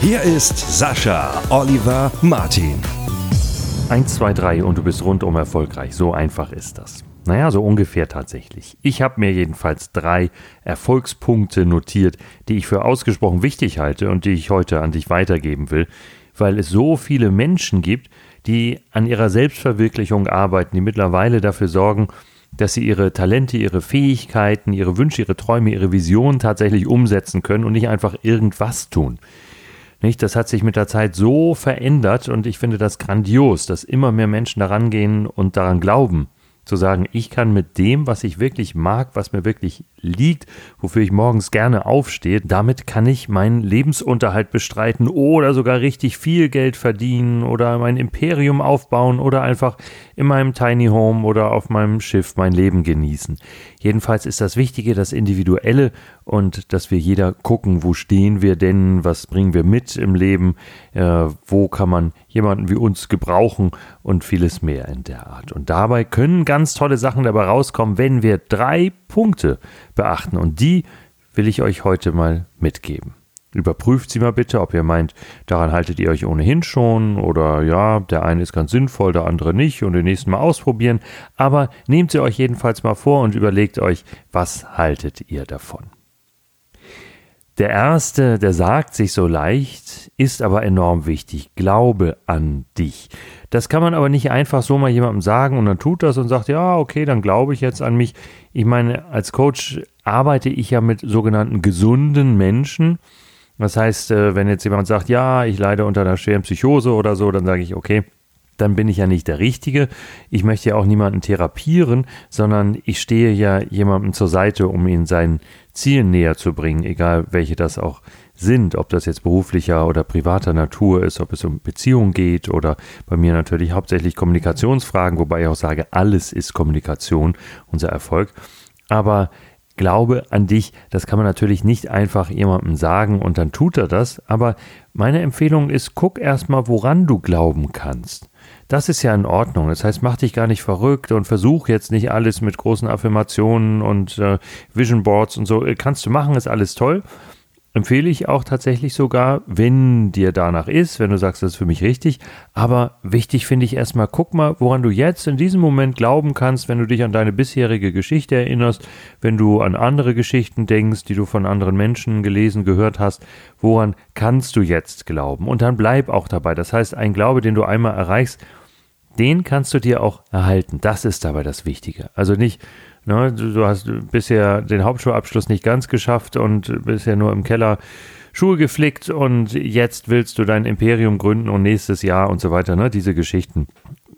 Hier ist Sascha Oliver Martin. 1, 2, 3 und du bist rundum erfolgreich. So einfach ist das. Naja, so ungefähr tatsächlich. Ich habe mir jedenfalls drei Erfolgspunkte notiert, die ich für ausgesprochen wichtig halte und die ich heute an dich weitergeben will, weil es so viele Menschen gibt, die an ihrer Selbstverwirklichung arbeiten, die mittlerweile dafür sorgen, dass sie ihre Talente, ihre Fähigkeiten, ihre Wünsche, ihre Träume, ihre Visionen tatsächlich umsetzen können und nicht einfach irgendwas tun. Nicht? Das hat sich mit der Zeit so verändert und ich finde das grandios, dass immer mehr Menschen daran gehen und daran glauben, zu sagen, ich kann mit dem, was ich wirklich mag, was mir wirklich liegt, wofür ich morgens gerne aufstehe, damit kann ich meinen Lebensunterhalt bestreiten oder sogar richtig viel Geld verdienen oder mein Imperium aufbauen oder einfach in meinem Tiny Home oder auf meinem Schiff mein Leben genießen. Jedenfalls ist das Wichtige das Individuelle und dass wir jeder gucken, wo stehen wir denn, was bringen wir mit im Leben, äh, wo kann man jemanden wie uns gebrauchen und vieles mehr in der Art. Und dabei können ganz tolle Sachen dabei rauskommen, wenn wir drei Punkte beachten. Und die will ich euch heute mal mitgeben. Überprüft sie mal bitte, ob ihr meint, daran haltet ihr euch ohnehin schon oder ja, der eine ist ganz sinnvoll, der andere nicht und den nächsten Mal ausprobieren. Aber nehmt sie euch jedenfalls mal vor und überlegt euch, was haltet ihr davon? Der erste, der sagt sich so leicht, ist aber enorm wichtig. Glaube an dich. Das kann man aber nicht einfach so mal jemandem sagen und dann tut das und sagt, ja, okay, dann glaube ich jetzt an mich. Ich meine, als Coach arbeite ich ja mit sogenannten gesunden Menschen. Das heißt, äh, wenn jetzt jemand sagt, ja, ich leide unter einer schweren Psychose oder so, dann sage ich, okay, dann bin ich ja nicht der Richtige. Ich möchte ja auch niemanden therapieren, sondern ich stehe ja jemandem zur Seite, um ihn seinen Zielen näher zu bringen, egal welche das auch sind, ob das jetzt beruflicher oder privater Natur ist, ob es um Beziehungen geht oder bei mir natürlich hauptsächlich Kommunikationsfragen, wobei ich auch sage, alles ist Kommunikation, unser Erfolg. Aber Glaube an dich, das kann man natürlich nicht einfach jemandem sagen und dann tut er das, aber meine Empfehlung ist, guck erstmal, woran du glauben kannst. Das ist ja in Ordnung. Das heißt, mach dich gar nicht verrückt und versuch jetzt nicht alles mit großen Affirmationen und äh, Vision Boards und so. Äh, kannst du machen, ist alles toll. Empfehle ich auch tatsächlich sogar, wenn dir danach ist, wenn du sagst, das ist für mich richtig. Aber wichtig finde ich erstmal, guck mal, woran du jetzt in diesem Moment glauben kannst, wenn du dich an deine bisherige Geschichte erinnerst, wenn du an andere Geschichten denkst, die du von anderen Menschen gelesen, gehört hast. Woran kannst du jetzt glauben? Und dann bleib auch dabei. Das heißt, ein Glaube, den du einmal erreichst, den kannst du dir auch erhalten. Das ist dabei das Wichtige. Also nicht, ne, du, du hast bisher den Hauptschulabschluss nicht ganz geschafft und bisher nur im Keller Schuhe geflickt und jetzt willst du dein Imperium gründen und nächstes Jahr und so weiter, ne, diese Geschichten.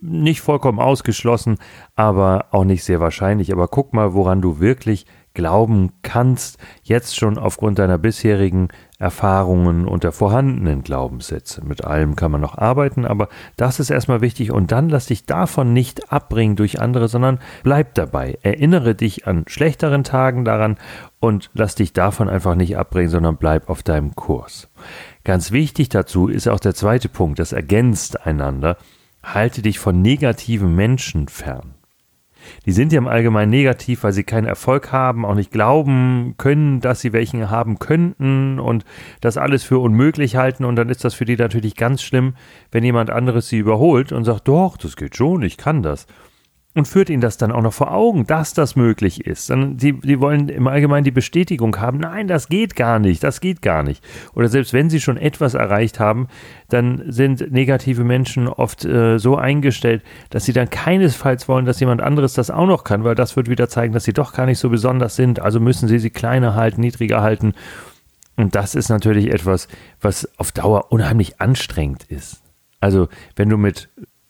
Nicht vollkommen ausgeschlossen, aber auch nicht sehr wahrscheinlich. Aber guck mal, woran du wirklich glauben kannst, jetzt schon aufgrund deiner bisherigen Erfahrungen und der vorhandenen Glaubenssätze. Mit allem kann man noch arbeiten, aber das ist erstmal wichtig und dann lass dich davon nicht abbringen durch andere, sondern bleib dabei. Erinnere dich an schlechteren Tagen daran und lass dich davon einfach nicht abbringen, sondern bleib auf deinem Kurs. Ganz wichtig dazu ist auch der zweite Punkt, das ergänzt einander. Halte dich von negativen Menschen fern. Die sind ja im Allgemeinen negativ, weil sie keinen Erfolg haben, auch nicht glauben können, dass sie welchen haben könnten und das alles für unmöglich halten. Und dann ist das für die natürlich ganz schlimm, wenn jemand anderes sie überholt und sagt, doch, das geht schon, ich kann das und führt ihnen das dann auch noch vor Augen, dass das möglich ist. Dann, die, die wollen im Allgemeinen die Bestätigung haben, nein, das geht gar nicht, das geht gar nicht. Oder selbst wenn sie schon etwas erreicht haben, dann sind negative Menschen oft äh, so eingestellt, dass sie dann keinesfalls wollen, dass jemand anderes das auch noch kann, weil das wird wieder zeigen, dass sie doch gar nicht so besonders sind. Also müssen sie sie kleiner halten, niedriger halten. Und das ist natürlich etwas, was auf Dauer unheimlich anstrengend ist. Also, wenn du mit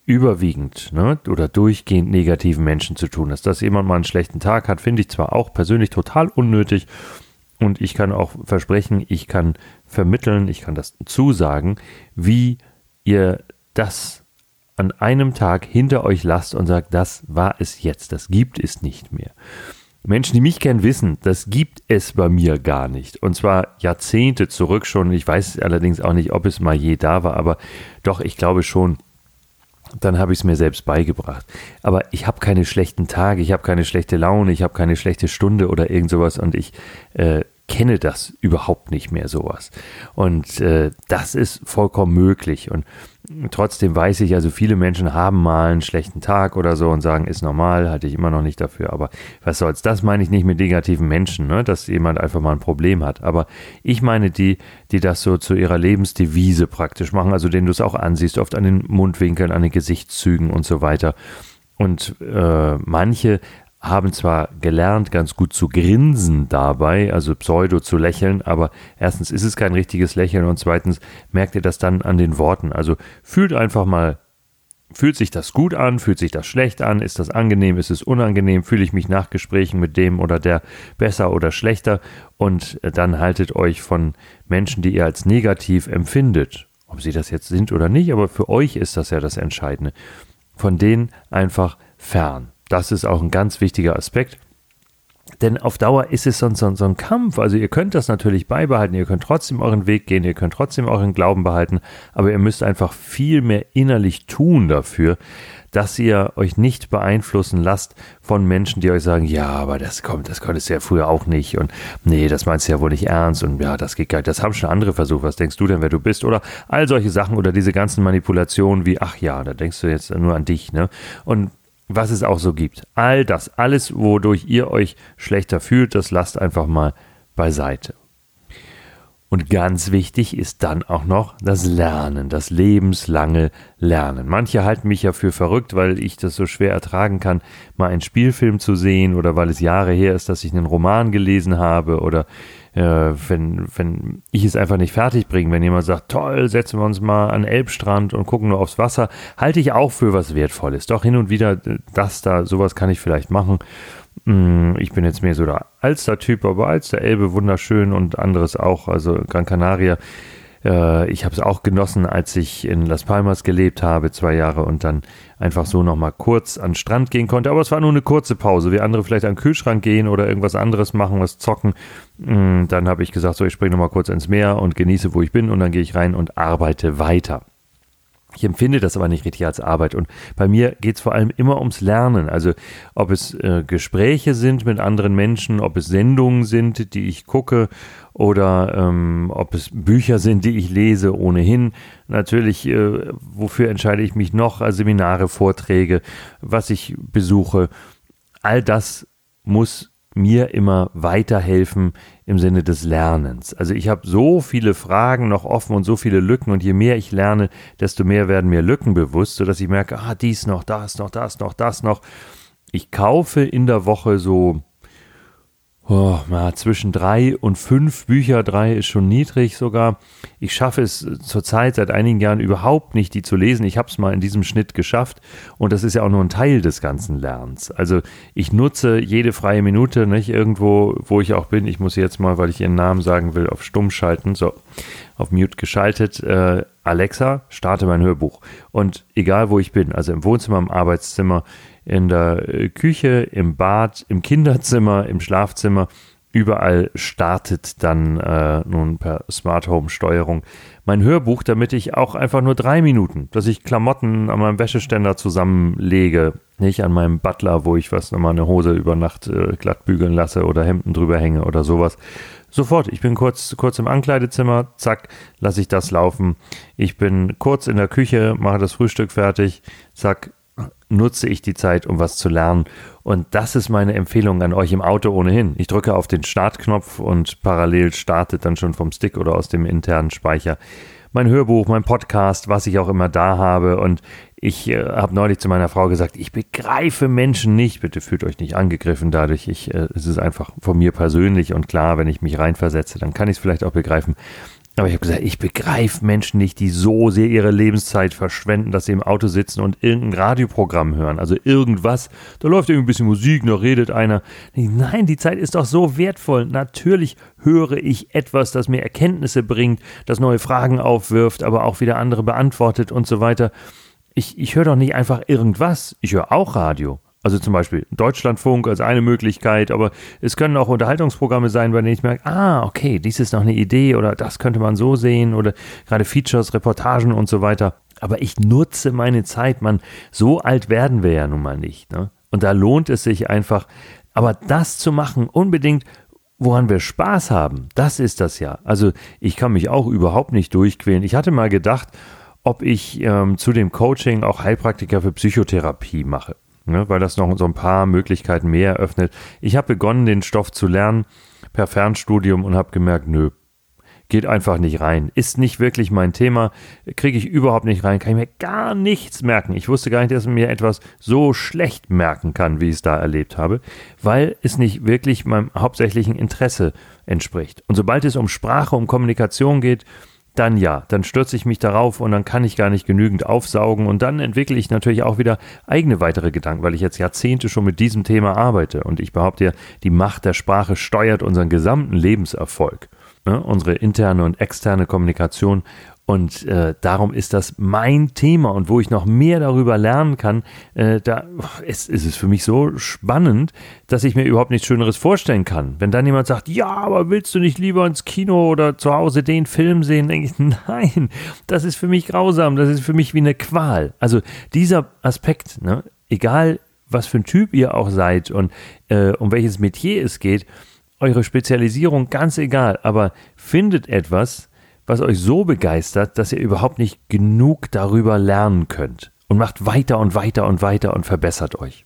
überwiegend ne, oder durchgehend negativen Menschen zu tun. Dass jemand mal einen schlechten Tag hat, finde ich zwar auch persönlich total unnötig, und ich kann auch versprechen, ich kann vermitteln, ich kann das zusagen, wie ihr das an einem Tag hinter euch lasst und sagt, das war es jetzt, das gibt es nicht mehr. Menschen, die mich kennen, wissen, das gibt es bei mir gar nicht. Und zwar Jahrzehnte zurück schon. Ich weiß allerdings auch nicht, ob es mal je da war, aber doch, ich glaube schon, dann habe ich es mir selbst beigebracht. Aber ich habe keine schlechten Tage, ich habe keine schlechte Laune, ich habe keine schlechte Stunde oder irgend sowas und ich äh, kenne das überhaupt nicht mehr sowas. Und äh, das ist vollkommen möglich. Und trotzdem weiß ich, also viele Menschen haben mal einen schlechten Tag oder so und sagen, ist normal, halte ich immer noch nicht dafür. Aber was soll's? Das meine ich nicht mit negativen Menschen, ne? dass jemand einfach mal ein Problem hat. Aber ich meine die, die das so zu ihrer Lebensdevise praktisch machen, also denen du es auch ansiehst, oft an den Mundwinkeln, an den Gesichtszügen und so weiter. Und äh, manche haben zwar gelernt, ganz gut zu grinsen dabei, also pseudo zu lächeln, aber erstens ist es kein richtiges Lächeln und zweitens merkt ihr das dann an den Worten. Also fühlt einfach mal, fühlt sich das gut an, fühlt sich das schlecht an, ist das angenehm, ist es unangenehm, fühle ich mich nach Gesprächen mit dem oder der besser oder schlechter und dann haltet euch von Menschen, die ihr als negativ empfindet, ob sie das jetzt sind oder nicht, aber für euch ist das ja das Entscheidende, von denen einfach fern. Das ist auch ein ganz wichtiger Aspekt. Denn auf Dauer ist es so, so, so, ein Kampf. Also ihr könnt das natürlich beibehalten, ihr könnt trotzdem euren Weg gehen, ihr könnt trotzdem euren Glauben behalten, aber ihr müsst einfach viel mehr innerlich tun dafür, dass ihr euch nicht beeinflussen lasst von Menschen, die euch sagen, ja, aber das kommt, das konntest du ja früher auch nicht und nee, das meinst du ja wohl nicht ernst und ja, das geht gar nicht. Das haben schon andere versucht. Was denkst du denn, wer du bist? Oder all solche Sachen oder diese ganzen Manipulationen wie, ach ja, da denkst du jetzt nur an dich, ne? Und was es auch so gibt. All das, alles, wodurch ihr euch schlechter fühlt, das lasst einfach mal beiseite. Und ganz wichtig ist dann auch noch das Lernen, das lebenslange Lernen. Manche halten mich ja für verrückt, weil ich das so schwer ertragen kann, mal einen Spielfilm zu sehen oder weil es Jahre her ist, dass ich einen Roman gelesen habe oder wenn, wenn ich es einfach nicht fertig bringe, wenn jemand sagt, toll, setzen wir uns mal an Elbstrand und gucken nur aufs Wasser, halte ich auch für was Wertvolles. Doch hin und wieder, äh, das da, sowas kann ich vielleicht machen. Mm, ich bin jetzt mehr so der Alster-Typ, aber Alster, Elbe, wunderschön und anderes auch, also Gran Canaria äh, ich habe es auch genossen, als ich in Las Palmas gelebt habe, zwei Jahre und dann einfach so nochmal kurz an den Strand gehen konnte. Aber es war nur eine kurze Pause, wie andere vielleicht an den Kühlschrank gehen oder irgendwas anderes machen, was zocken. Mm, dann habe ich gesagt, so, ich springe nochmal kurz ins Meer und genieße, wo ich bin und dann gehe ich rein und arbeite weiter. Ich empfinde das aber nicht richtig als Arbeit. Und bei mir geht es vor allem immer ums Lernen. Also ob es äh, Gespräche sind mit anderen Menschen, ob es Sendungen sind, die ich gucke, oder ähm, ob es Bücher sind, die ich lese ohnehin. Natürlich, äh, wofür entscheide ich mich noch? Also Seminare, Vorträge, was ich besuche. All das muss mir immer weiterhelfen im Sinne des Lernens. Also ich habe so viele Fragen noch offen und so viele Lücken und je mehr ich lerne, desto mehr werden mir Lücken bewusst, sodass ich merke, ah, dies noch, das noch, das noch, das noch. Ich kaufe in der Woche so oh, na, zwischen drei und fünf Bücher, drei ist schon niedrig sogar. Ich schaffe es zurzeit seit einigen Jahren überhaupt nicht, die zu lesen. Ich habe es mal in diesem Schnitt geschafft und das ist ja auch nur ein Teil des ganzen Lernens. Also ich nutze jede freie Minute, nicht irgendwo, wo ich auch bin. Ich muss jetzt mal, weil ich ihren Namen sagen will, auf Stumm schalten. So, auf Mute geschaltet. Äh, Alexa, starte mein Hörbuch. Und egal wo ich bin, also im Wohnzimmer, im Arbeitszimmer, in der äh, Küche, im Bad, im Kinderzimmer, im Schlafzimmer. Überall startet dann äh, nun per Smart Home Steuerung mein Hörbuch, damit ich auch einfach nur drei Minuten, dass ich Klamotten an meinem Wäscheständer zusammenlege, nicht an meinem Butler, wo ich was nochmal eine Hose über Nacht äh, glatt bügeln lasse oder Hemden drüber hänge oder sowas. Sofort, ich bin kurz, kurz im Ankleidezimmer, zack, lasse ich das laufen. Ich bin kurz in der Küche, mache das Frühstück fertig, zack, nutze ich die Zeit, um was zu lernen. Und das ist meine Empfehlung an euch im Auto ohnehin. Ich drücke auf den Startknopf und parallel startet dann schon vom Stick oder aus dem internen Speicher mein Hörbuch, mein Podcast, was ich auch immer da habe. Und ich äh, habe neulich zu meiner Frau gesagt, ich begreife Menschen nicht. Bitte fühlt euch nicht angegriffen dadurch. Ich, äh, es ist einfach von mir persönlich und klar, wenn ich mich reinversetze, dann kann ich es vielleicht auch begreifen. Aber ich habe gesagt, ich begreife Menschen nicht, die so sehr ihre Lebenszeit verschwenden, dass sie im Auto sitzen und irgendein Radioprogramm hören. Also irgendwas. Da läuft irgendwie ein bisschen Musik, noch redet einer. Nein, die Zeit ist doch so wertvoll. Natürlich höre ich etwas, das mir Erkenntnisse bringt, das neue Fragen aufwirft, aber auch wieder andere beantwortet und so weiter. Ich, ich höre doch nicht einfach irgendwas. Ich höre auch Radio. Also zum Beispiel Deutschlandfunk als eine Möglichkeit, aber es können auch Unterhaltungsprogramme sein, bei denen ich merke, ah, okay, dies ist noch eine Idee oder das könnte man so sehen oder gerade Features, Reportagen und so weiter. Aber ich nutze meine Zeit, man, so alt werden wir ja nun mal nicht. Ne? Und da lohnt es sich einfach, aber das zu machen, unbedingt, woran wir Spaß haben, das ist das ja. Also ich kann mich auch überhaupt nicht durchquälen. Ich hatte mal gedacht, ob ich ähm, zu dem Coaching auch Heilpraktiker für Psychotherapie mache ne, weil das noch so ein paar Möglichkeiten mehr eröffnet. Ich habe begonnen, den Stoff zu lernen per Fernstudium und habe gemerkt, nö, geht einfach nicht rein. Ist nicht wirklich mein Thema, kriege ich überhaupt nicht rein, kann ich mir gar nichts merken. Ich wusste gar nicht, dass ich mir etwas so schlecht merken kann, wie ich es da erlebt habe, weil es nicht wirklich meinem hauptsächlichen Interesse entspricht. Und sobald es um Sprache, um Kommunikation geht, dann ja, dann stürze ich mich darauf und dann kann ich gar nicht genügend aufsaugen und dann entwickle ich natürlich auch wieder eigene weitere Gedanken, weil ich jetzt Jahrzehnte schon mit diesem Thema arbeite und ich behaupte ja, die Macht der Sprache steuert unseren gesamten Lebenserfolg. Ne? Unsere interne und externe Kommunikation und äh, darum ist das mein Thema und wo ich noch mehr darüber lernen kann, äh, da ist, ist es für mich so spannend, dass ich mir überhaupt nichts Schöneres vorstellen kann. Wenn dann jemand sagt, ja, aber willst du nicht lieber ins Kino oder zu Hause den Film sehen, denke ich, nein, das ist für mich grausam, das ist für mich wie eine Qual. Also dieser Aspekt, ne, egal was für ein Typ ihr auch seid und äh, um welches Metier es geht, eure Spezialisierung ganz egal, aber findet etwas, was euch so begeistert, dass ihr überhaupt nicht genug darüber lernen könnt. Und macht weiter und weiter und weiter und verbessert euch.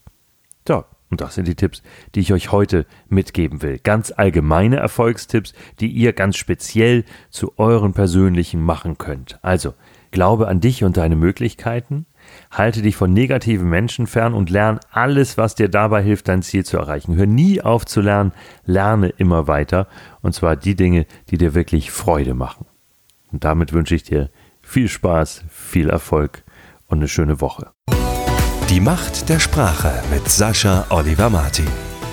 So, und das sind die Tipps, die ich euch heute mitgeben will. Ganz allgemeine Erfolgstipps, die ihr ganz speziell zu euren persönlichen machen könnt. Also, glaube an dich und deine Möglichkeiten, halte dich von negativen Menschen fern und lerne alles, was dir dabei hilft, dein Ziel zu erreichen. Hör nie auf zu lernen, lerne immer weiter, und zwar die Dinge, die dir wirklich Freude machen. Und damit wünsche ich dir viel Spaß, viel Erfolg und eine schöne Woche. Die Macht der Sprache mit Sascha Oliver Martin.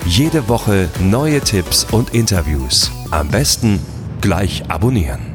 Jede Woche neue Tipps und Interviews. Am besten gleich abonnieren.